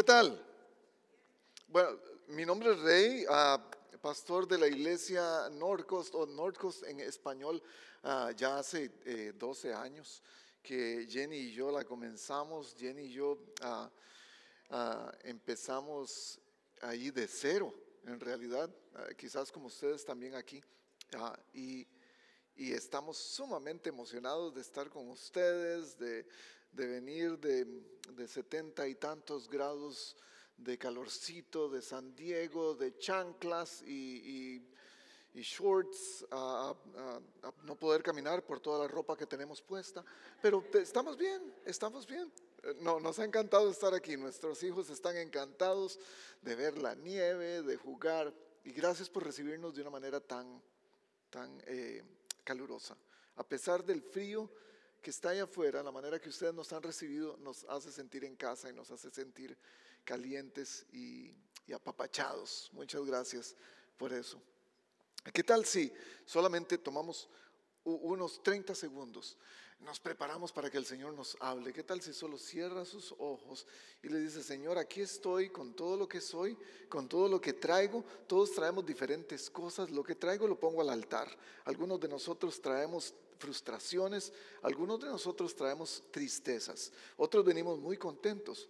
¿Qué tal? Bueno, mi nombre es Rey, ah, pastor de la iglesia Norcoast o Norcoast en español, ah, ya hace 12 eh, años que Jenny y yo la comenzamos. Jenny y yo ah, empezamos ahí de cero, en realidad, quizás como ustedes también aquí. y, y estamos sumamente emocionados de estar con ustedes, de de venir de, de 70 y tantos grados de calorcito de San Diego, de chanclas y, shorts, a, no poder caminar por toda la ropa que tenemos puesta. Pero estamos bien, estamos bien. No, nos ha encantado estar aquí. Nuestros hijos están encantados de ver la nieve, de jugar. Y gracias por recibirnos de una manera tan, tan eh, calurosa. A pesar del frío, que está allá afuera, la manera que ustedes nos han recibido, nos hace sentir en casa y nos hace sentir calientes y, apapachados. Muchas gracias por eso. ¿Qué tal si solamente tomamos unos 30 segundos? Nos preparamos para que el Señor nos hable. ¿Qué tal si solo cierra sus ojos y le dice, Señor, aquí estoy con todo lo que soy, con todo lo que traigo? Todos traemos diferentes cosas. Lo que traigo lo pongo al altar. Algunos de nosotros traemos frustraciones, algunos de nosotros traemos tristezas, otros venimos muy contentos,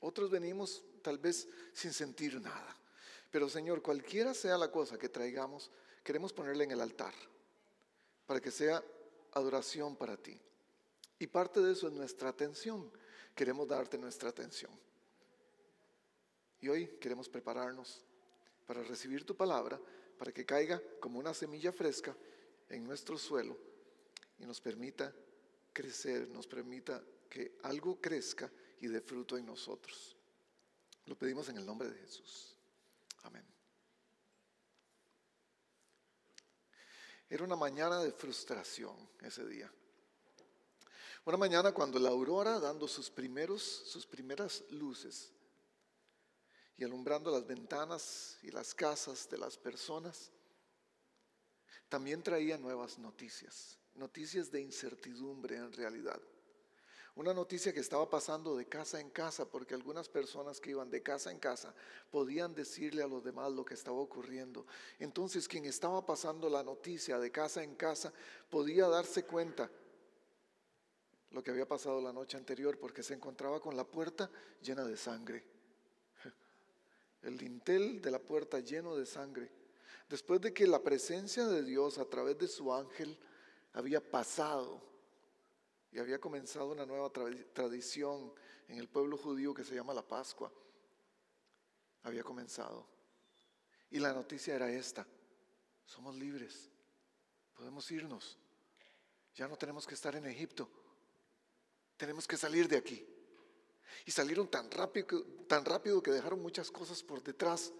otros venimos tal vez sin sentir nada. Pero Señor, cualquiera sea la cosa que traigamos, queremos ponerla en el altar para que sea adoración para ti. Y parte de eso es nuestra atención. Queremos darte nuestra atención. Y hoy queremos prepararnos para recibir tu palabra, para que caiga como una semilla fresca en nuestro suelo y nos permita crecer, nos permita que algo crezca y dé fruto en nosotros. Lo pedimos en el nombre de Jesús. Amén. Era una mañana de frustración ese día. Una mañana cuando la aurora dando sus primeros sus primeras luces y alumbrando las ventanas y las casas de las personas, también traía nuevas noticias noticias de incertidumbre en realidad. Una noticia que estaba pasando de casa en casa, porque algunas personas que iban de casa en casa podían decirle a los demás lo que estaba ocurriendo. Entonces quien estaba pasando la noticia de casa en casa podía darse cuenta lo que había pasado la noche anterior, porque se encontraba con la puerta llena de sangre. El dintel de la puerta lleno de sangre. Después de que la presencia de Dios a través de su ángel había pasado y había comenzado una nueva tradición en el pueblo judío que se llama la Pascua. Había comenzado. Y la noticia era esta. Somos libres. Podemos irnos. Ya no tenemos que estar en Egipto. Tenemos que salir de aquí. Y salieron tan rápido, tan rápido que dejaron muchas cosas por detrás.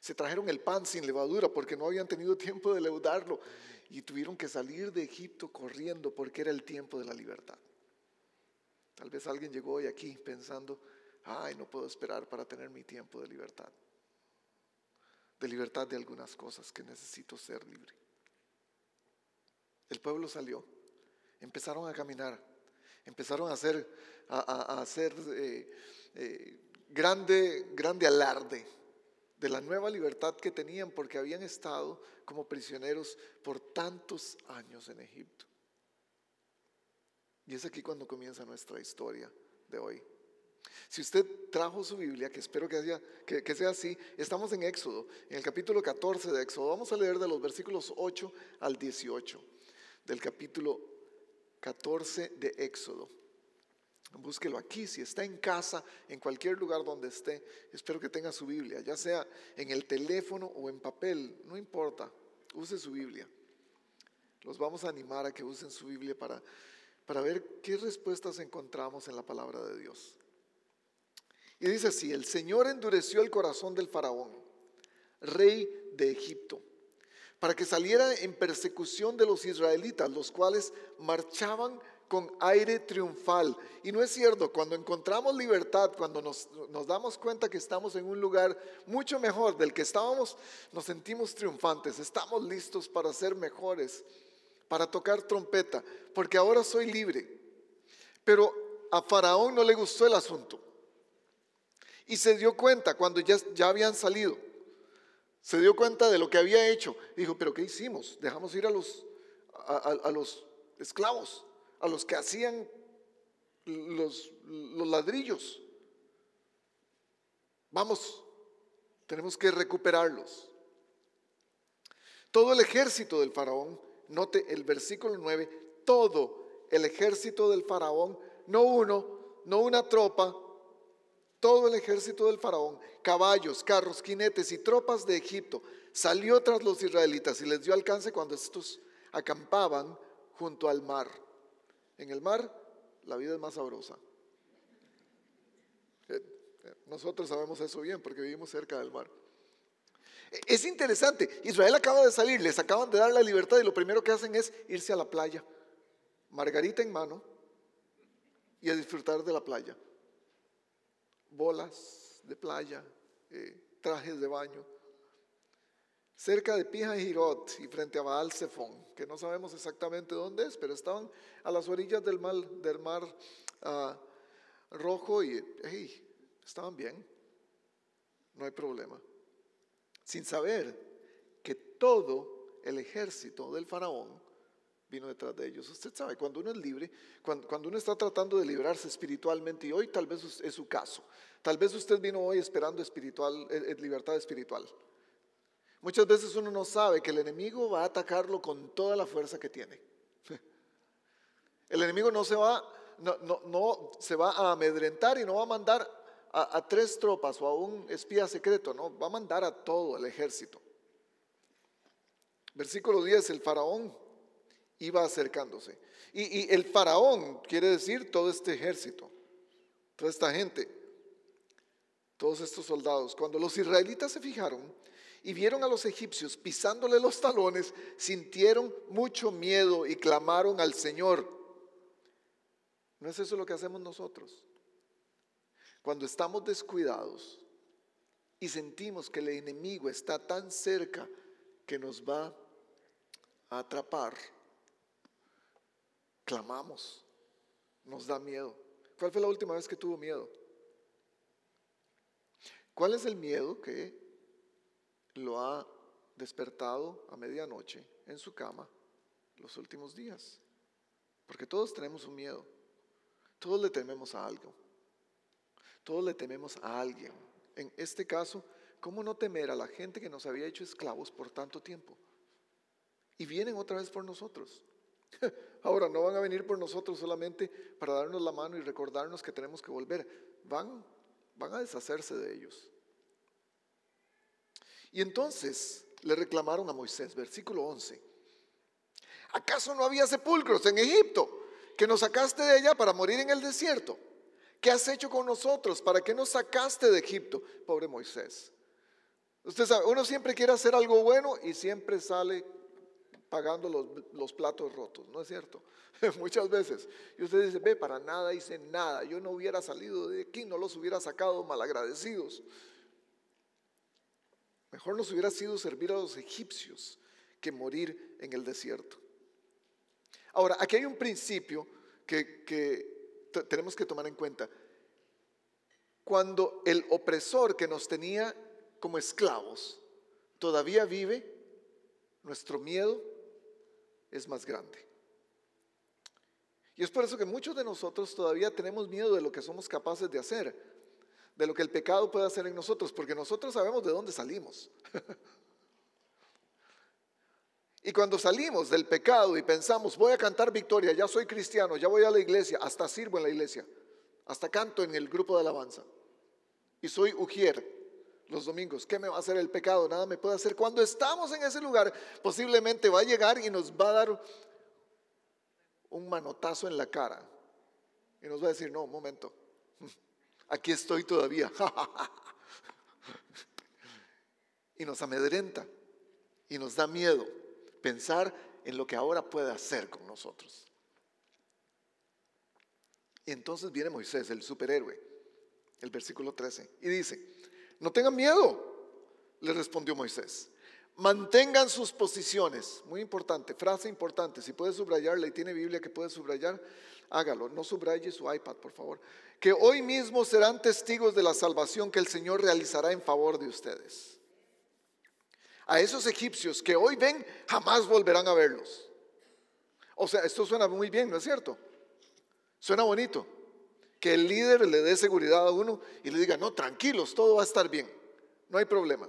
Se trajeron el pan sin levadura porque no habían tenido tiempo de leudarlo y tuvieron que salir de Egipto corriendo porque era el tiempo de la libertad. Tal vez alguien llegó hoy aquí pensando, ay, no puedo esperar para tener mi tiempo de libertad. De libertad de algunas cosas que necesito ser libre. El pueblo salió, empezaron a caminar, empezaron a hacer, a, hacer eh, eh, grande, grande alarde de la nueva libertad que tenían porque habían estado como prisioneros por tantos años en Egipto. Y es aquí cuando comienza nuestra historia de hoy. Si usted trajo su Biblia, que espero que, haya, que, sea así, estamos en Éxodo, en el capítulo 14 de Éxodo. Vamos a leer de los versículos 8 al 18 del capítulo 14 de Éxodo. Búsquelo aquí, si está en casa, en cualquier lugar donde esté. Espero que tenga su Biblia, ya sea en el teléfono o en papel, no importa, use su Biblia. Los vamos a animar a que usen su Biblia para, para ver qué respuestas encontramos en la palabra de Dios. Y dice así, el Señor endureció el corazón del faraón, rey de Egipto, para que saliera en persecución de los israelitas, los cuales marchaban con aire triunfal. Y no es cierto, cuando encontramos libertad, cuando nos, damos cuenta que estamos en un lugar mucho mejor del que estábamos, nos sentimos triunfantes, estamos listos para ser mejores, para tocar trompeta, porque ahora soy libre. Pero a Faraón no le gustó el asunto. Y se dio cuenta cuando ya, ya habían salido. Se dio cuenta de lo que había hecho. Dijo, pero ¿qué hicimos? Dejamos ir a los, a, los esclavos, a los que hacían los, los ladrillos. Vamos, tenemos que recuperarlos. Todo el ejército del faraón, note el versículo 9, todo el ejército del faraón, no uno, no una tropa, todo el ejército del faraón, caballos, carros, jinetes y tropas de Egipto, salió tras los israelitas y les dio alcance cuando estos acampaban junto al mar. En el mar la vida es más sabrosa. Eh, eh, nosotros sabemos eso bien porque vivimos cerca del mar. Es interesante, Israel acaba de salir, les acaban de dar la libertad y lo primero que hacen es irse a la playa, margarita en mano y a disfrutar de la playa. Bolas de playa, eh, trajes de baño. Cerca de Pija y y frente a Baal Zephon, que no sabemos exactamente dónde es, pero estaban a las orillas del mar, del mar ah, rojo y estaban bien, no hay problema sin saber que todo el ejército del faraón vino detrás de ellos. Usted sabe, cuando uno es libre, cuando, uno está tratando de librarse espiritualmente, y hoy tal vez es su caso, tal vez usted vino hoy esperando espiritual, eh, eh, libertad espiritual. Muchas veces uno no sabe que el enemigo va a atacarlo con toda la fuerza que tiene. El enemigo no se va, no, no se va a amedrentar y no va a mandar a, tres tropas o a un espía secreto, no, va a mandar a todo el ejército. Versículo 10, el faraón iba acercándose. Y, el faraón quiere decir todo este ejército, toda esta gente, todos estos soldados. Cuando los israelitas se fijaron y vieron a los egipcios pisándole los talones, sintieron mucho miedo y clamaron al Señor. ¿No es eso lo que hacemos nosotros? Cuando estamos descuidados y sentimos que el enemigo está tan cerca que nos va a atrapar, clamamos, nos da miedo. ¿Cuál fue la última vez que tuvo miedo? ¿Cuál es el miedo que lo ha despertado a medianoche en su cama los últimos días? Porque todos tenemos un miedo, todos le tememos a algo. Todos le tememos a alguien. En este caso, ¿cómo no temer a la gente que nos había hecho esclavos por tanto tiempo? Y vienen otra vez por nosotros. Ahora, no van a venir por nosotros solamente para darnos la mano y recordarnos que tenemos que volver. Van, van a deshacerse de ellos. Y entonces le reclamaron a Moisés, versículo 11. ¿Acaso no había sepulcros en Egipto que nos sacaste de allá para morir en el desierto? ¿Qué has hecho con nosotros? ¿Para qué nos sacaste de Egipto? Pobre Moisés. Usted sabe, uno siempre quiere hacer algo bueno y siempre sale pagando los, platos rotos, ¿no es cierto? Muchas veces. Y usted dice, ve, para nada hice nada. Yo no hubiera salido de aquí, no los hubiera sacado malagradecidos. Mejor nos hubiera sido servir a los egipcios que morir en el desierto. Ahora, aquí hay un principio que, que tenemos que tomar en cuenta. Cuando el opresor que nos tenía como esclavos todavía vive, nuestro miedo es más grande. Y es por eso que muchos de nosotros todavía tenemos miedo de lo que somos capaces de hacer, de lo que el pecado puede hacer en nosotros, porque nosotros sabemos de dónde salimos. Y cuando salimos del pecado y pensamos, voy a cantar victoria, ya soy cristiano, ya voy a la iglesia, hasta sirvo en la iglesia, hasta canto en el grupo de alabanza. Y soy ujier los domingos. ¿Qué me va a hacer el pecado? Nada me puede hacer. Cuando estamos en ese lugar, posiblemente va a llegar y nos va a dar un manotazo en la cara. Y nos va a decir, no, un momento, aquí estoy todavía. y nos amedrenta y nos da miedo pensar en lo que ahora puede hacer con nosotros. Y entonces viene Moisés, el superhéroe, el versículo 13, y dice, no tengan miedo, le respondió Moisés, mantengan sus posiciones, muy importante, frase importante, si puede subrayarla y tiene Biblia que puede subrayar, hágalo, no subraye su iPad, por favor. Que hoy mismo serán testigos de la salvación que el Señor realizará en favor de ustedes. A esos egipcios que hoy ven, jamás volverán a verlos. O sea, esto suena muy bien, ¿no es cierto? Suena bonito. Que el líder le dé seguridad a uno y le diga, no, tranquilos, todo va a estar bien, no hay problema.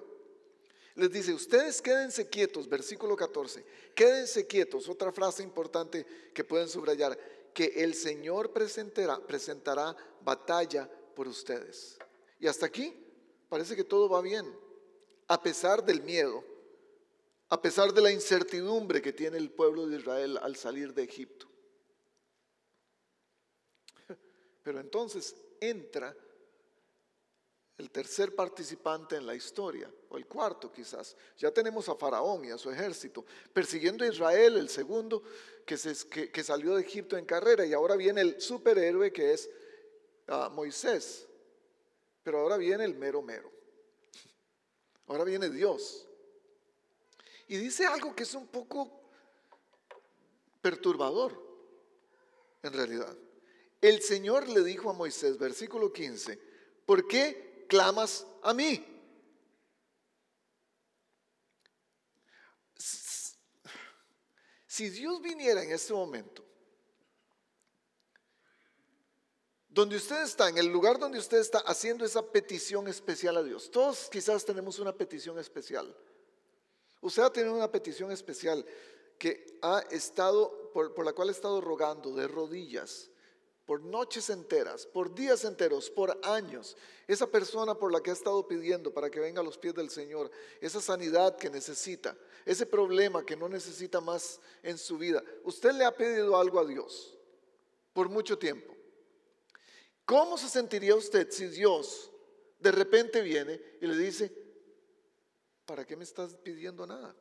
Les dice, ustedes quédense quietos, versículo 14, quédense quietos, otra frase importante que pueden subrayar, que el Señor presentará, presentará batalla por ustedes. Y hasta aquí parece que todo va bien, a pesar del miedo, a pesar de la incertidumbre que tiene el pueblo de Israel al salir de Egipto. Pero entonces entra el tercer participante en la historia, o el cuarto quizás. Ya tenemos a Faraón y a su ejército, persiguiendo a Israel, el segundo que, salió de Egipto en carrera, y ahora viene el superhéroe que es ah, Moisés, pero ahora viene el mero mero. Ahora viene Dios. Y dice algo que es un poco perturbador, en realidad. El Señor le dijo a Moisés, versículo 15, ¿por qué clamas a mí? Si Dios viniera en este momento, donde usted está, en el lugar donde usted está haciendo esa petición especial a Dios, todos quizás tenemos una petición especial. Usted ha tenido una petición especial que ha estado, por, por la cual ha estado rogando de rodillas por noches enteras, por días enteros, por años. Esa persona por la que ha estado pidiendo para que venga a los pies del Señor, esa sanidad que necesita, ese problema que no necesita más en su vida. Usted le ha pedido algo a Dios por mucho tiempo. ¿Cómo se sentiría usted si Dios de repente viene y le dice, ¿para qué me estás pidiendo nada?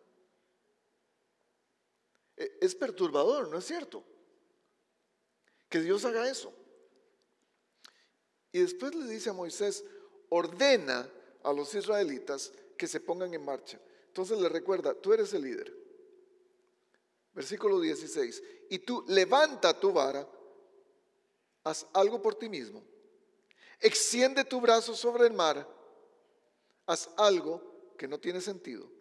E, es perturbador, ¿no es cierto? Que Dios haga eso. Y después le dice a Moisés, ordena a los israelitas que se pongan en marcha. Entonces le recuerda, tú eres el líder. Versículo 16. Y tú levanta tu vara, haz algo por ti mismo. Extiende tu brazo sobre el mar, haz algo que no tiene sentido.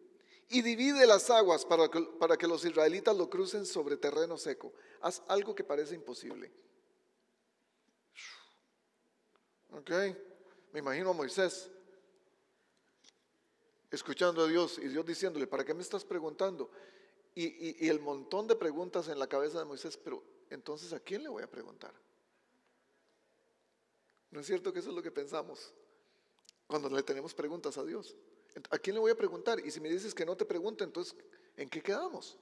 Y divide las aguas para que, para que los israelitas lo crucen sobre terreno seco haz algo que parece imposible. Ok, me imagino a Moisés escuchando a Dios y Dios diciéndole, ¿para qué me estás preguntando? Y, y, el montón de preguntas en la cabeza de Moisés, pero entonces ¿a quién le voy a preguntar? ¿No es cierto que eso es lo que pensamos cuando le tenemos preguntas a Dios? ¿A quién le voy a preguntar? Y si me dices que no te pregunte, entonces ¿en qué quedamos?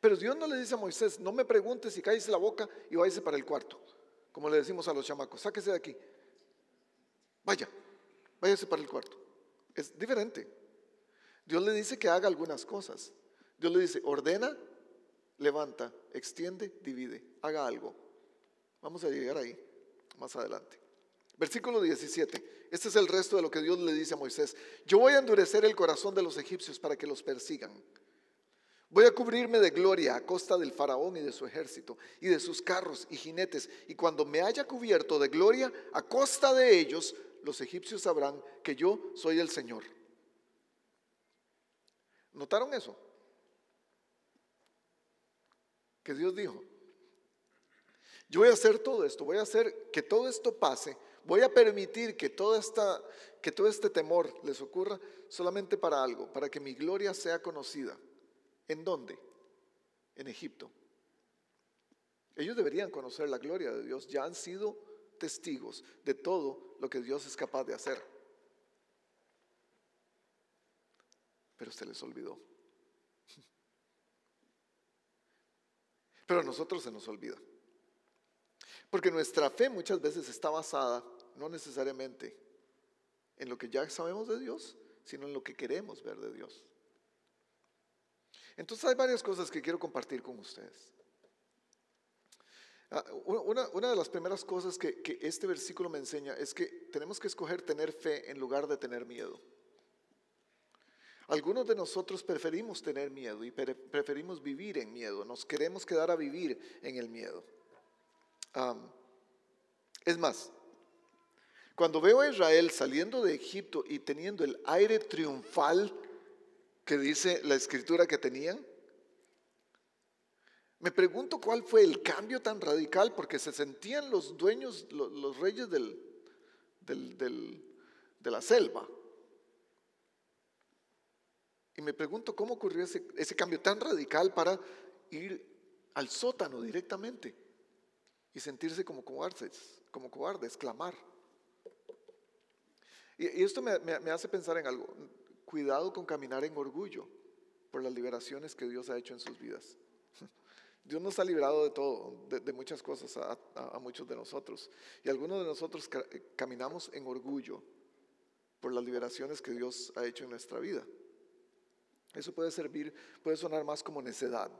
Pero Dios no le dice a Moisés, no me preguntes si cállese la boca y váyase para el cuarto, como le decimos a los chamacos, sáquese de aquí. Vaya, váyase para el cuarto. Es diferente. Dios le dice que haga algunas cosas. Dios le dice, ordena, levanta, extiende, divide, haga algo. Vamos a llegar ahí más adelante. Versículo 17. Este es el resto de lo que Dios le dice a Moisés. Yo voy a endurecer el corazón de los egipcios para que los persigan. Voy a cubrirme de gloria a costa del faraón y de su ejército y de sus carros y jinetes. Y cuando me haya cubierto de gloria a costa de ellos, los egipcios sabrán que yo soy el Señor. ¿Notaron eso? Que Dios dijo, yo voy a hacer todo esto, voy a hacer que todo esto pase, voy a permitir que, toda esta, que todo este temor les ocurra solamente para algo, para que mi gloria sea conocida. ¿En dónde? En Egipto. Ellos deberían conocer la gloria de Dios, ya han sido testigos de todo lo que Dios es capaz de hacer. Pero se les olvidó. Pero a nosotros se nos olvida. Porque nuestra fe muchas veces está basada no necesariamente en lo que ya sabemos de Dios, sino en lo que queremos ver de Dios. Entonces hay varias cosas que quiero compartir con ustedes. Ah, una, de las primeras cosas que, que, este versículo me enseña es que tenemos que escoger tener fe en lugar de tener miedo. Algunos de nosotros preferimos tener miedo y preferimos vivir en miedo, nos queremos quedar a vivir en el miedo. Es más, cuando veo a Israel saliendo de Egipto y teniendo el aire triunfal que dice la escritura que tenían, me pregunto cuál fue el cambio tan radical, porque se sentían los dueños, los, reyes del, de la selva. Y me pregunto cómo ocurrió ese, ese cambio tan radical para ir al sótano directamente y sentirse como cobardes, como cobardes, clamar. Y, esto me, hace pensar en algo. Cuidado con caminar en orgullo por las liberaciones que Dios ha hecho en sus vidas. Dios nos ha liberado de todo, de, muchas cosas a, muchos de nosotros. Y algunos de nosotros caminamos en orgullo por las liberaciones que Dios ha hecho en nuestra vida. Eso puede servir, puede sonar más como necedad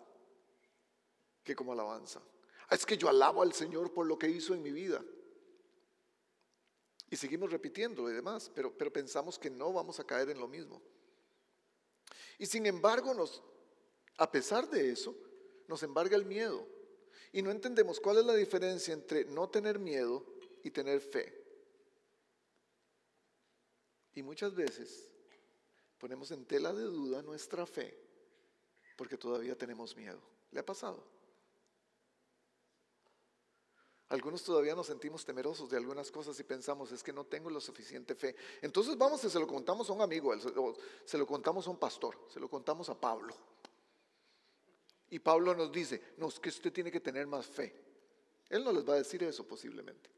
que como alabanza. Es que yo alabo al Señor por lo que hizo en mi vida. Y seguimos repitiendo y demás, pero, pero pensamos que no vamos a caer en lo mismo. Y sin embargo, nos, a pesar de eso, nos embarga el miedo. Y no entendemos cuál es la diferencia entre no tener miedo y tener fe. Y muchas veces ponemos en tela de duda nuestra fe porque todavía tenemos miedo. ¿Le ha pasado? Algunos todavía nos sentimos temerosos de algunas cosas y pensamos, es que no tengo la suficiente fe. Entonces vamos y se lo contamos a un amigo, se lo contamos a un pastor, se lo contamos a Pablo. Y Pablo nos dice, no, es que usted tiene que tener más fe. Él no les va a decir eso posiblemente.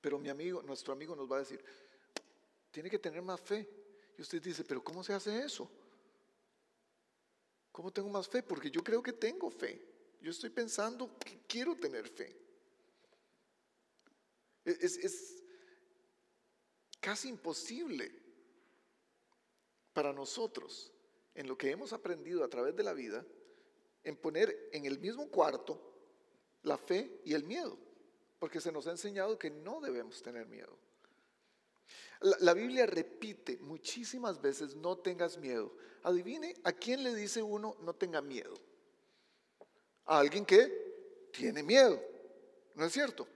Pero mi amigo, nuestro amigo nos va a decir, tiene que tener más fe. Y usted dice, pero ¿cómo se hace eso? ¿Cómo tengo más fe? Porque yo creo que tengo fe. Yo estoy pensando que quiero tener fe. Es, casi imposible para nosotros, en lo que hemos aprendido a través de la vida, en poner en el mismo cuarto la fe y el miedo, porque se nos ha enseñado que no debemos tener miedo. La, la, Biblia repite muchísimas veces, no tengas miedo. Adivine a quién le dice uno, no tenga miedo. A alguien que tiene miedo, ¿no es cierto?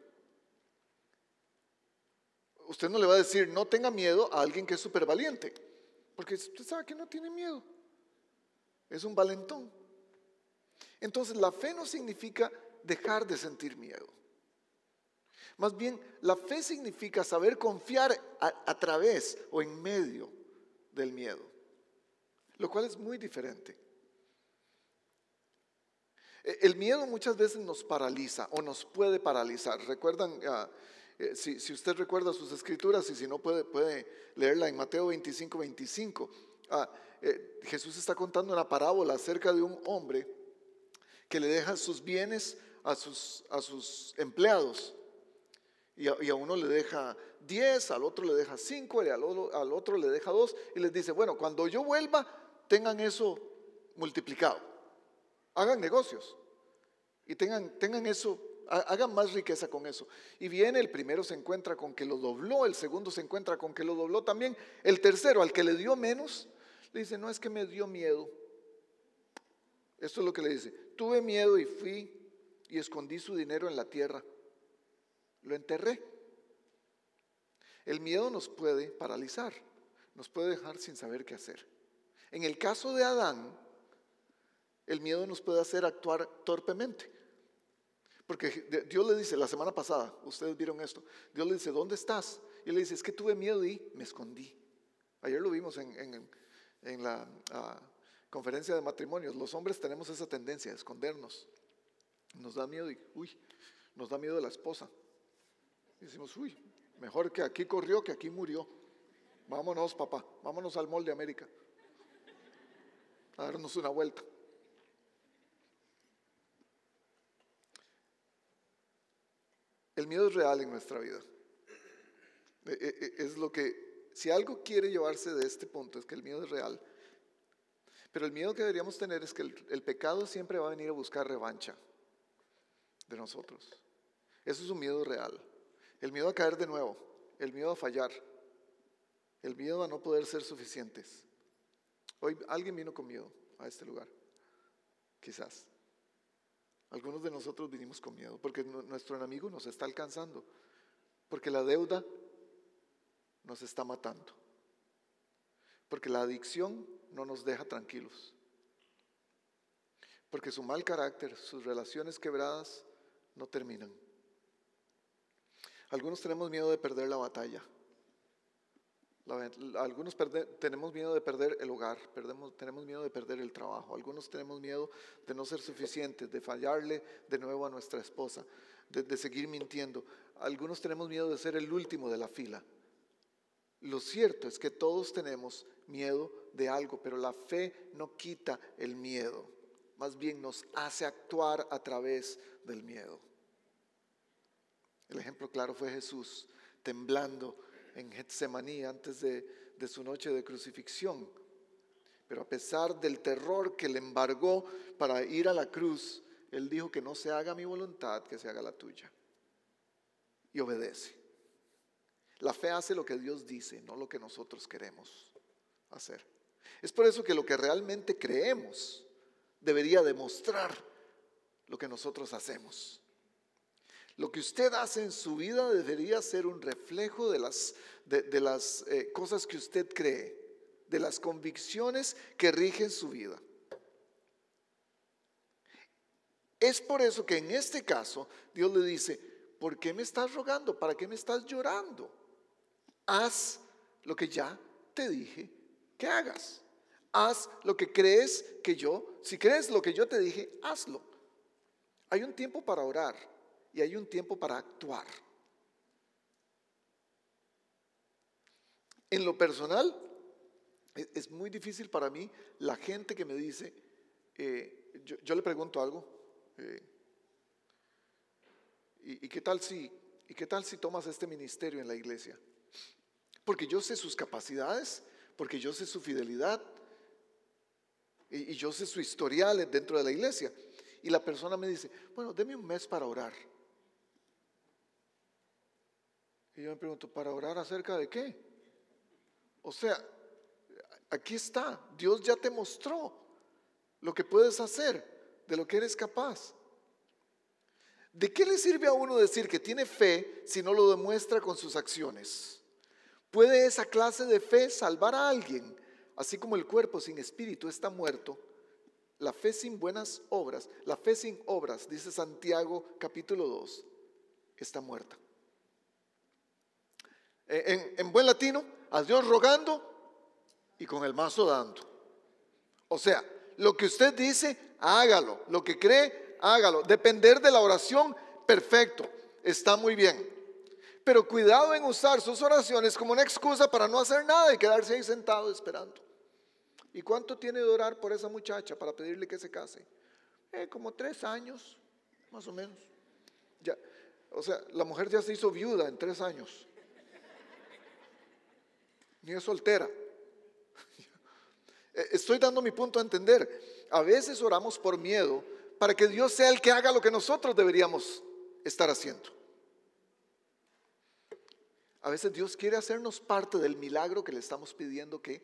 Usted no le va a decir, no tenga miedo a alguien que es súper valiente, porque usted sabe que no tiene miedo. Es un valentón. Entonces, la fe no significa dejar de sentir miedo. Más bien, la fe significa saber confiar a, través o en medio del miedo, lo cual es muy diferente. E, el miedo muchas veces nos paraliza o nos puede paralizar. ¿Recuerdan? Uh, eh, si, usted recuerda sus escrituras y si no puede, puede leerla en Mateo 25, 25. Ah, eh, Jesús está contando una parábola acerca de un hombre que le deja sus bienes a sus, a sus empleados. Y a, uno le deja 10, al otro le deja 5, y al, al otro le deja 2. Y les dice, bueno, cuando yo vuelva, tengan eso multiplicado. Hagan negocios. Y tengan, tengan eso hagan más riqueza con eso. Y viene, el primero se encuentra con que lo dobló, el segundo se encuentra con que lo dobló también, el tercero, al que le dio menos, le dice, no es que me dio miedo. Esto es lo que le dice, tuve miedo y fui y escondí su dinero en la tierra. Lo enterré. El miedo nos puede paralizar, nos puede dejar sin saber qué hacer. En el caso de Adán, el miedo nos puede hacer actuar torpemente. Porque Dios le dice, la semana pasada, ustedes vieron esto, Dios le dice, ¿dónde estás? Y le dice, es que tuve miedo y me escondí. Ayer lo vimos en, la ah, conferencia de matrimonios. Los hombres tenemos esa tendencia a escondernos. Nos da miedo y, uy, nos da miedo la esposa. Y decimos, uy, mejor que aquí corrió que aquí murió. Vámonos, papá, vámonos al mall de América. A darnos una vuelta. El miedo es real en nuestra vida. E, e, e, es lo que, si algo quiere llevarse de este punto, es que el miedo es real. Pero el miedo que deberíamos tener es que el, pecado siempre va a venir a buscar revancha de nosotros. Eso es un miedo real. El miedo a caer de nuevo, el miedo a fallar, el miedo a no poder ser suficientes. Hoy alguien vino con miedo a este lugar, quizás. Algunos de nosotros vinimos con miedo porque nuestro enemigo nos está alcanzando, porque la deuda nos está matando, porque la adicción no nos deja tranquilos, porque su mal carácter, sus relaciones quebradas no terminan. Algunos tenemos miedo de perder la batalla. Algunos tenemos miedo de perder el hogar, tenemos miedo de perder el trabajo, algunos tenemos miedo de no ser suficientes, de fallarle de nuevo a nuestra esposa, de seguir mintiendo. Algunos tenemos miedo de ser el último de la fila. Lo cierto es que todos tenemos miedo de algo, pero la fe no quita el miedo, más bien nos hace actuar a través del miedo. El ejemplo claro fue Jesús temblando en Getsemaní antes de, de su noche de crucifixión. Pero a pesar del terror que le embargó para ir a la cruz, él dijo que no se haga mi voluntad, que se haga la tuya. Y obedece. La fe hace lo que Dios dice, no lo que nosotros queremos hacer. Es por eso que lo que realmente creemos debería demostrar lo que nosotros hacemos. Lo que usted hace en su vida debería ser un reflejo de las, de, las eh, cosas que usted cree, de las convicciones que rigen su vida. Es por eso que en este caso Dios le dice, ¿por qué me estás rogando? ¿Para qué me estás llorando? Haz lo que ya te dije que hagas. Haz lo que crees que yo, si crees lo que yo te dije, hazlo. Hay un tiempo para orar y hay un tiempo para actuar. En lo personal, e, es muy difícil para mí la gente que me dice, eh, yo, le pregunto algo, eh, ¿y, qué tal si, ¿y qué tal si tomas este ministerio en la iglesia? Porque yo sé sus capacidades, porque yo sé su fidelidad y, y yo sé su historial dentro de la iglesia. Y la persona me dice, bueno, deme un mes para orar. Y yo me pregunto, ¿para orar acerca de qué? O sea, aquí está, Dios ya te mostró lo que puedes hacer, de lo que eres capaz. ¿De qué le sirve a uno decir que tiene fe si no lo demuestra con sus acciones? ¿Puede esa clase de fe salvar a alguien? Así como el cuerpo sin espíritu está muerto, la fe sin buenas obras, la fe sin obras, dice Santiago capítulo 2, está muerta. En, buen latino, a Dios rogando y con el mazo dando. O sea, lo que usted dice, hágalo. Lo que cree, hágalo. Depender de la oración, perfecto. Está muy bien. Pero cuidado en usar sus oraciones como una excusa para no hacer nada y quedarse ahí sentado esperando. ¿Y cuánto tiene de orar por esa muchacha para pedirle que se case? Eh, como tres años, más o menos. Ya, o sea, la mujer ya se hizo viuda en tres años ni es soltera. Estoy dando mi punto a entender. A veces oramos por miedo para que Dios sea el que haga lo que nosotros deberíamos estar haciendo. A veces Dios quiere hacernos parte del milagro que le estamos pidiendo que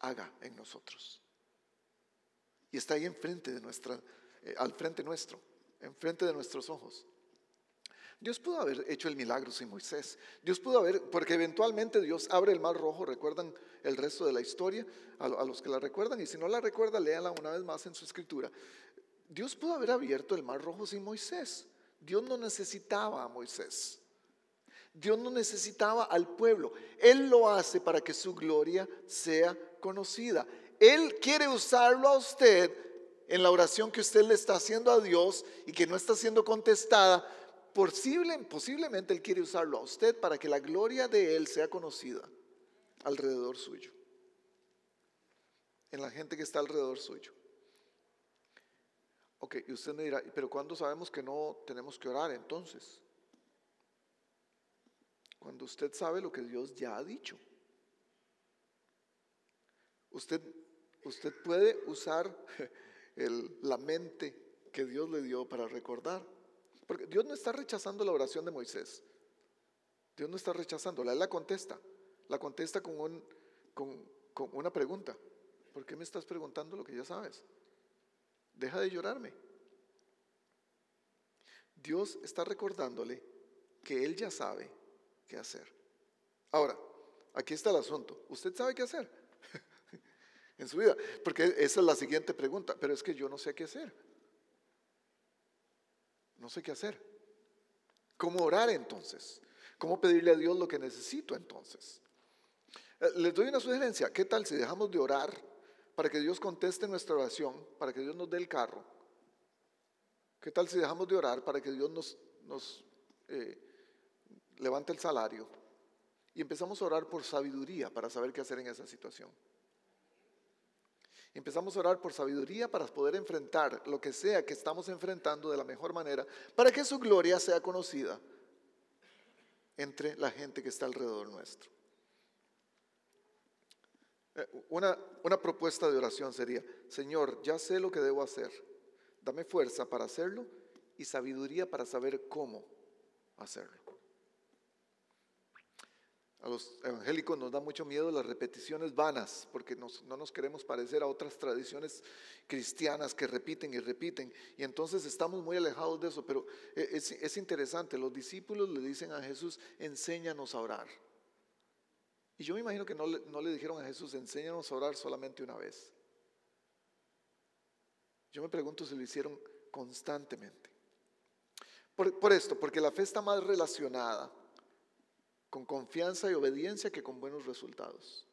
haga en nosotros. Y está ahí enfrente de nuestra, eh, al frente nuestro, enfrente de nuestros ojos. Dios pudo haber hecho el milagro sin Moisés. Dios pudo haber, porque eventualmente Dios abre el mar rojo, recuerdan el resto de la historia, a, los que la recuerdan, y si no la recuerda, léala una vez más en su escritura. Dios pudo haber abierto el mar rojo sin Moisés. Dios no necesitaba a Moisés. Dios no necesitaba al pueblo. Él lo hace para que su gloria sea conocida. Él quiere usarlo a usted en la oración que usted le está haciendo a Dios y que no está siendo contestada Posible, posiblemente Él quiere usarlo a usted para que la gloria de Él sea conocida alrededor suyo, en la gente que está alrededor suyo. Ok, y usted me dirá, pero ¿cuándo sabemos que no tenemos que orar entonces? Cuando usted sabe lo que Dios ya ha dicho. Usted, usted puede usar la mente que Dios le dio para recordar. Porque Dios no está rechazando la oración de Moisés. Dios no está rechazándola, Él la contesta. La contesta con, con, una pregunta. ¿por qué me estás preguntando lo que ya sabes? Deja de llorarme. Dios está recordándole que Él ya sabe qué hacer. Ahora, aquí está el asunto. ¿Usted sabe qué hacer en su vida? Porque esa es la siguiente pregunta. Pero es que yo no sé qué hacer. No sé qué hacer. ¿Cómo orar entonces? ¿Cómo pedirle a Dios lo que necesito entonces? Eh, les doy una sugerencia. ¿Qué tal si dejamos de orar para que Dios conteste nuestra oración, para que Dios nos dé el carro? ¿Qué tal si dejamos de orar para que Dios nos, nos eh, levante el salario? Y empezamos a orar por sabiduría para saber qué hacer en esa situación. Empezamos a orar por sabiduría para poder enfrentar lo que sea que estamos enfrentando de la mejor manera, para que su gloria sea conocida entre la gente que está alrededor nuestro. Eh, una, una propuesta de oración sería, Señor, ya sé lo que debo hacer, dame fuerza para hacerlo y sabiduría para saber cómo hacerlo. A los evangélicos nos da mucho miedo las repeticiones vanas, porque no nos queremos parecer a otras tradiciones cristianas que repiten y repiten, y entonces estamos muy alejados de eso, pero e, es, es interesante, los discípulos le dicen a Jesús, enséñanos a orar. Y yo me imagino que no le, no le dijeron a Jesús, enséñanos a orar solamente una vez. Yo me pregunto si lo hicieron constantemente. Por, por esto, porque la fe está más relacionada con confianza y obediencia que con buenos resultados.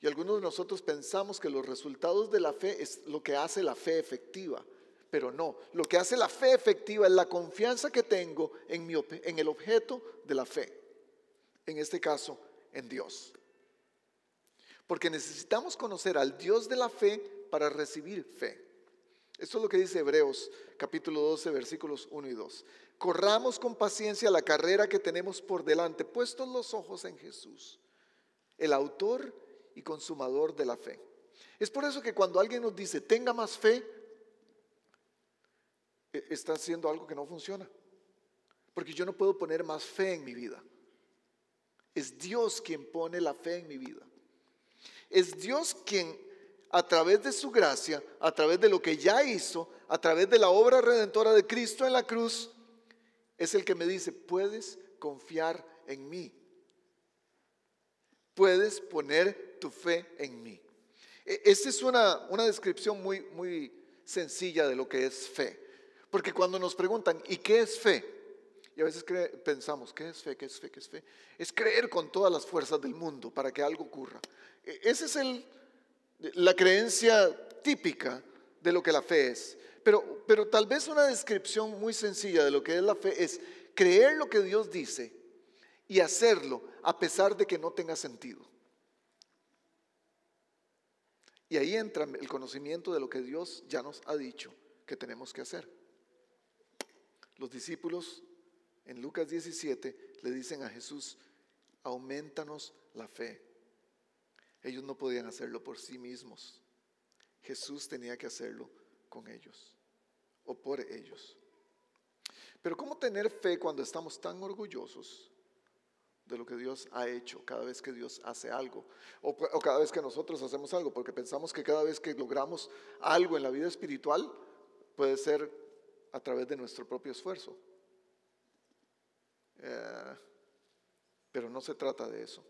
Y algunos de nosotros pensamos que los resultados de la fe es lo que hace la fe efectiva, pero no, lo que hace la fe efectiva es la confianza que tengo en, mi, en el objeto de la fe, en este caso, en Dios. Porque necesitamos conocer al Dios de la fe para recibir fe. Esto es lo que dice Hebreos capítulo 12 versículos 1 y 2 corramos con paciencia la carrera que tenemos por delante, puestos los ojos en Jesús, el autor y consumador de la fe. Es por eso que cuando alguien nos dice, tenga más fe, e, está haciendo algo que no funciona. Porque yo no puedo poner más fe en mi vida. Es Dios quien pone la fe en mi vida. Es Dios quien a través de su gracia, a través de lo que ya hizo, a través de la obra redentora de Cristo en la cruz, es el que me dice, puedes confiar en mí. Puedes poner tu fe en mí. E, esta es una, una descripción muy, muy sencilla de lo que es fe. Porque cuando nos preguntan, ¿y qué es fe? Y a veces pensamos, ¿qué es fe? ¿Qué es fe? ¿Qué es fe? Es creer con todas las fuerzas del mundo para que algo ocurra. E, esa es el, la creencia típica de lo que la fe es. Pero, pero tal vez una descripción muy sencilla de lo que es la fe es creer lo que Dios dice y hacerlo a pesar de que no tenga sentido. Y ahí entra el conocimiento de lo que Dios ya nos ha dicho que tenemos que hacer. Los discípulos en Lucas 17 le dicen a Jesús, aumentanos la fe. Ellos no podían hacerlo por sí mismos. Jesús tenía que hacerlo con ellos o por ellos. Pero ¿cómo tener fe cuando estamos tan orgullosos de lo que Dios ha hecho cada vez que Dios hace algo o, cada vez que nosotros hacemos algo? Porque pensamos que cada vez que logramos algo en la vida espiritual puede ser a través de nuestro propio esfuerzo. Eh, pero no se trata de eso.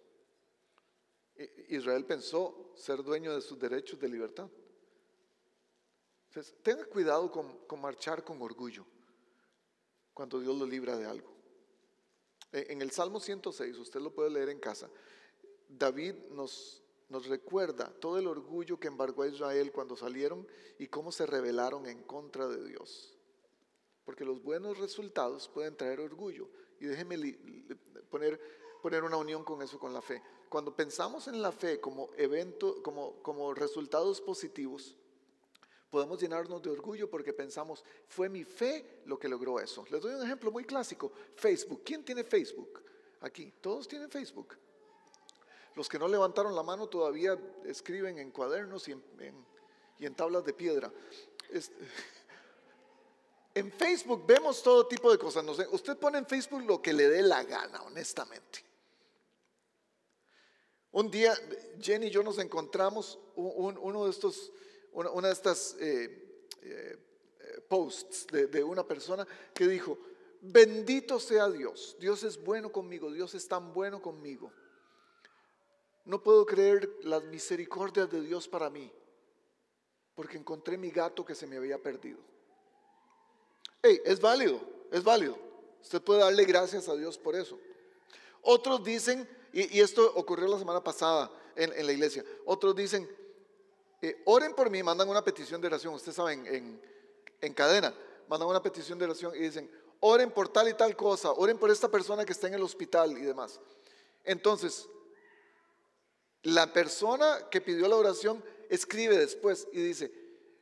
Israel pensó ser dueño de sus derechos de libertad. Entonces, tenga cuidado con, marchar con orgullo cuando Dios lo libra de algo. En el Salmo 106, usted lo puede leer en casa, David nos, nos recuerda todo el orgullo que embargó a Israel cuando salieron y cómo se rebelaron en contra de Dios. Porque los buenos resultados pueden traer orgullo. Y déjeme poner, poner una unión con eso, con la fe. Cuando pensamos en la fe como evento, como, como resultados positivos, podemos llenarnos de orgullo porque pensamos, fue mi fe lo que logró eso. Les doy un ejemplo muy clásico, Facebook. ¿Quién tiene Facebook? Aquí, todos tienen Facebook. Los que no levantaron la mano todavía escriben en cuadernos y en, tablas de piedra. en Facebook vemos todo tipo de cosas. usted pone en Facebook lo que le dé la gana, honestamente. Un día Jenny y yo nos encontramos uno de estos, una, de estas eh, eh, posts de, una persona que dijo, bendito sea Dios, Dios es bueno conmigo, Dios es tan bueno conmigo. No puedo creer las misericordias de Dios para mí, porque encontré mi gato que se me había perdido. Hey, es válido, es válido. Usted puede darle gracias a Dios por eso. Otros dicen, y, esto ocurrió la semana pasada en, la iglesia, otros dicen, eh, oren por mí, mandan una petición de oración, ustedes saben, en, en cadena, mandan una petición de oración y dicen, oren por tal y tal cosa, oren por esta persona que está en el hospital y demás. Entonces, la persona que pidió la oración escribe después y dice,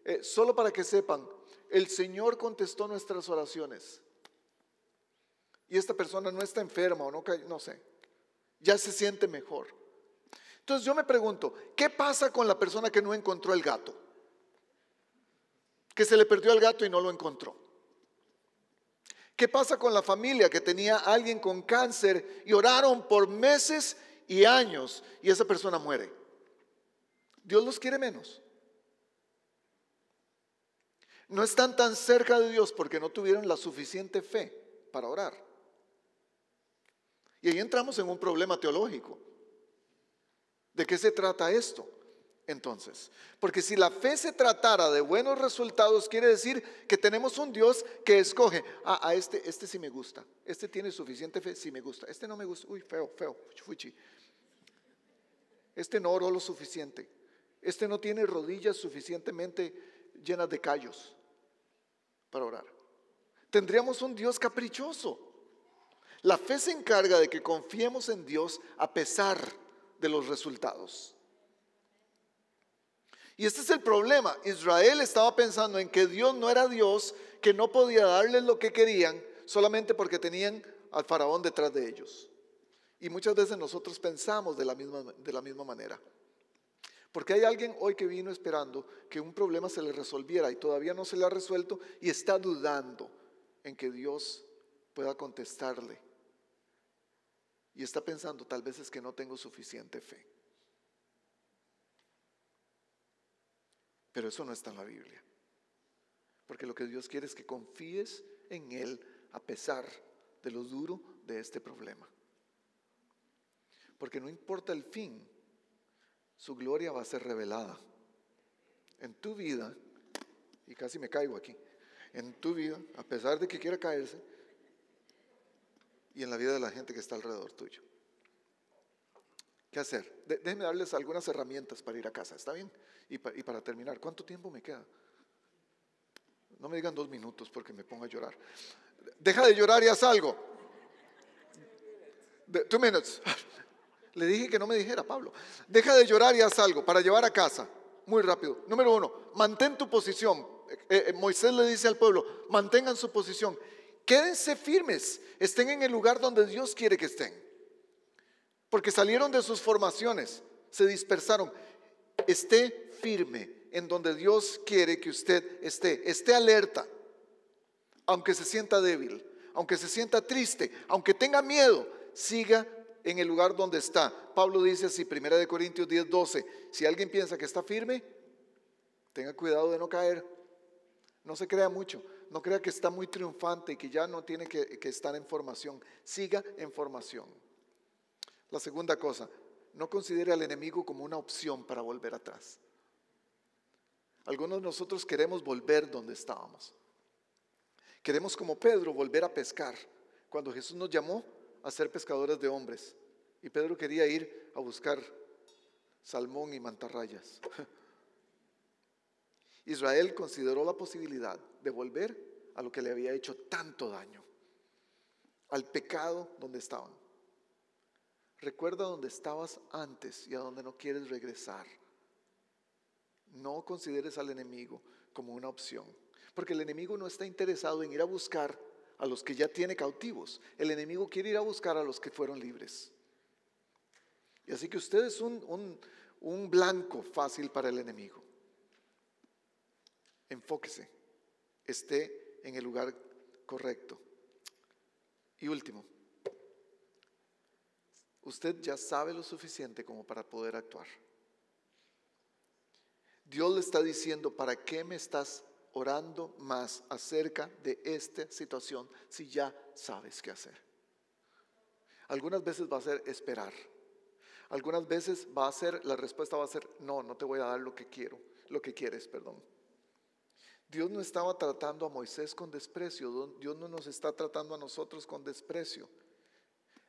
eh, solo para que sepan, el Señor contestó nuestras oraciones. Y esta persona no está enferma o no, no sé, ya se siente mejor. Entonces yo me pregunto, ¿qué pasa con la persona que no encontró el gato? Que se le perdió el gato y no lo encontró. ¿Qué pasa con la familia que tenía a alguien con cáncer y oraron por meses y años y esa persona muere? Dios los quiere menos. No están tan cerca de Dios porque no tuvieron la suficiente fe para orar. Y ahí entramos en un problema teológico. ¿De qué se trata esto? Entonces, porque si la fe se tratara de buenos resultados, quiere decir que tenemos un Dios que escoge, ah, a este, este sí me gusta, este tiene suficiente fe, sí me gusta, este no me gusta, uy, feo, feo, fuchi. Este no oró lo suficiente, este no tiene rodillas suficientemente llenas de callos para orar. Tendríamos un Dios caprichoso. La fe se encarga de que confiemos en Dios a pesar de los resultados. Y este es el problema. Israel estaba pensando en que Dios no era Dios, que no podía darles lo que querían solamente porque tenían al faraón detrás de ellos. Y muchas veces nosotros pensamos de la misma, de la misma manera. Porque hay alguien hoy que vino esperando que un problema se le resolviera y todavía no se le ha resuelto y está dudando en que Dios pueda contestarle. Y está pensando, tal vez es que no tengo suficiente fe. Pero eso no está en la Biblia. Porque lo que Dios quiere es que confíes en Él a pesar de lo duro de este problema. Porque no importa el fin, su gloria va a ser revelada en tu vida, y casi me caigo aquí, en tu vida, a pesar de que quiera caerse, y en la vida de la gente que está alrededor tuyo. ¿Qué hacer? déjenme darles algunas herramientas para ir a casa, ¿está bien? Y, para terminar, ¿cuánto tiempo me queda? No me digan dos minutos porque me pongo a llorar. Deja de llorar y haz algo. Two minutes. Le dije que no me dijera, Pablo. Deja de llorar y haz algo para llevar a casa. Muy rápido. Número uno, mantén tu posición. Eh, eh, Moisés le dice al pueblo, mantengan su posición. Quédense firmes. Estén en el lugar donde Dios quiere que estén. Porque salieron de sus formaciones, se dispersaron. Esté firme en donde Dios quiere que usted esté. Esté alerta, aunque se sienta débil, aunque se sienta triste, aunque tenga miedo, siga en el lugar donde está. Pablo dice así, 1 Corintios 10, 12, si alguien piensa que está firme, tenga cuidado de no caer. No se crea mucho, no crea que está muy triunfante y que ya no tiene que, estar en formación. Siga en formación. La segunda cosa, no considere al enemigo como una opción para volver atrás. Algunos de nosotros queremos volver donde estábamos. Queremos como Pedro volver a pescar. Cuando Jesús nos llamó, a ser pescadores de hombres. Y Pedro quería ir a buscar salmón y mantarrayas. Israel consideró la posibilidad de volver a lo que le había hecho tanto daño, al pecado donde estaban. Recuerda donde estabas antes y a donde no quieres regresar. No consideres al enemigo como una opción, porque el enemigo no está interesado en ir a buscar a los que ya tiene cautivos. El enemigo quiere ir a buscar a los que fueron libres. Y así que usted es un, un blanco fácil para el enemigo. Enfóquese, esté en el lugar correcto. Y último, usted ya sabe lo suficiente como para poder actuar. Dios le está diciendo, ¿para qué me estás orando más acerca de esta situación si ya sabes qué hacer? Algunas veces va a ser esperar. Algunas veces va a ser, la respuesta va a ser, no, no te voy a dar lo que quiero, lo que quieres, perdón. Dios no estaba tratando a Moisés con desprecio, Dios no nos está tratando a nosotros con desprecio.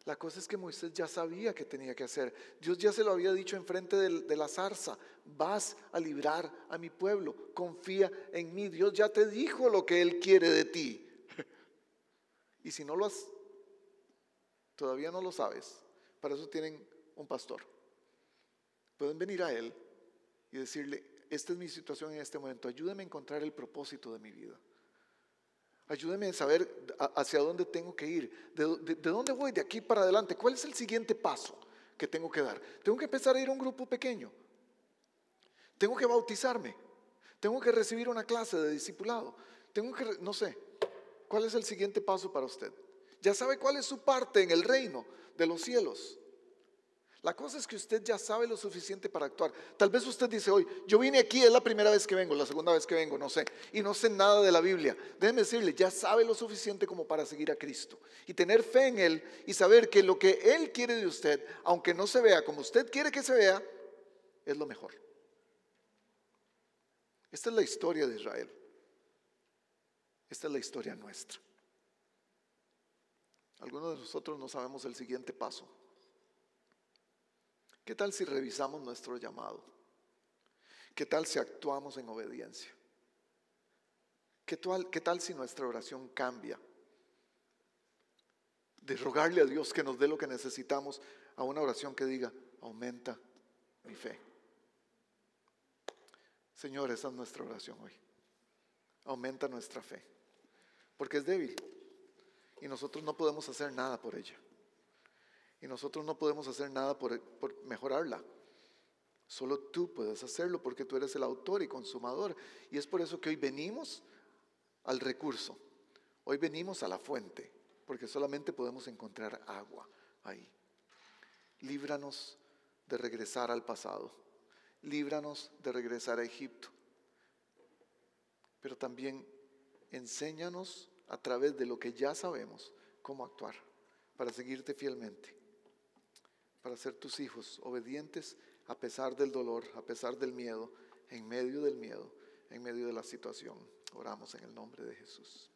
La cosa es que Moisés ya sabía que tenía que hacer. Dios ya se lo había dicho enfrente de, de la zarza. Vas a librar a mi pueblo. Confía en mí. Dios ya te dijo lo que Él quiere de ti. Y si no lo has, todavía no lo sabes, para eso tienen un pastor. Pueden venir a Él y decirle, esta es mi situación en este momento, ayúdame a encontrar el propósito de mi vida. Ayúdeme a saber hacia dónde tengo que ir, de, dónde voy de aquí para adelante, cuál es el siguiente paso que tengo que dar. Tengo que empezar a ir a un grupo pequeño, tengo que bautizarme, tengo que recibir una clase de discipulado, tengo que, no sé, ¿cuál es el siguiente paso para usted? Ya sabe cuál es su parte en el reino de los cielos. La cosa es que usted ya sabe lo suficiente para actuar. Tal vez usted dice hoy, yo vine aquí, es la primera vez que vengo, la segunda vez que vengo, no sé, y no sé nada de la Biblia. Déjeme decirle, ya sabe lo suficiente como para seguir a Cristo y tener fe en Él y saber que lo que Él quiere de usted, aunque no se vea como usted quiere que se vea, es lo mejor. Esta es la historia de Israel. Esta es la historia nuestra. Algunos de nosotros no sabemos el siguiente paso. ¿Qué tal si revisamos nuestro llamado? ¿Qué tal si actuamos en obediencia? ¿Qué tal, qué tal si nuestra oración cambia? De rogarle a Dios que nos dé lo que necesitamos a una oración que diga, aumenta mi fe. Señor, esa es nuestra oración hoy. Aumenta nuestra fe. Porque es débil. Y nosotros no podemos hacer nada por ella. Y nosotros no podemos hacer nada por, mejorarla. Solo tú puedes hacerlo porque tú eres el autor y consumador. Y es por eso que hoy venimos al recurso. Hoy venimos a la fuente, porque solamente podemos encontrar agua ahí. Líbranos de regresar al pasado. Líbranos de regresar a Egipto. Pero también enséñanos a través de lo que ya sabemos cómo actuar para seguirte fielmente para ser tus hijos obedientes a pesar del dolor, a pesar del miedo, en medio del miedo, en medio de la situación. Oramos en el nombre de Jesús.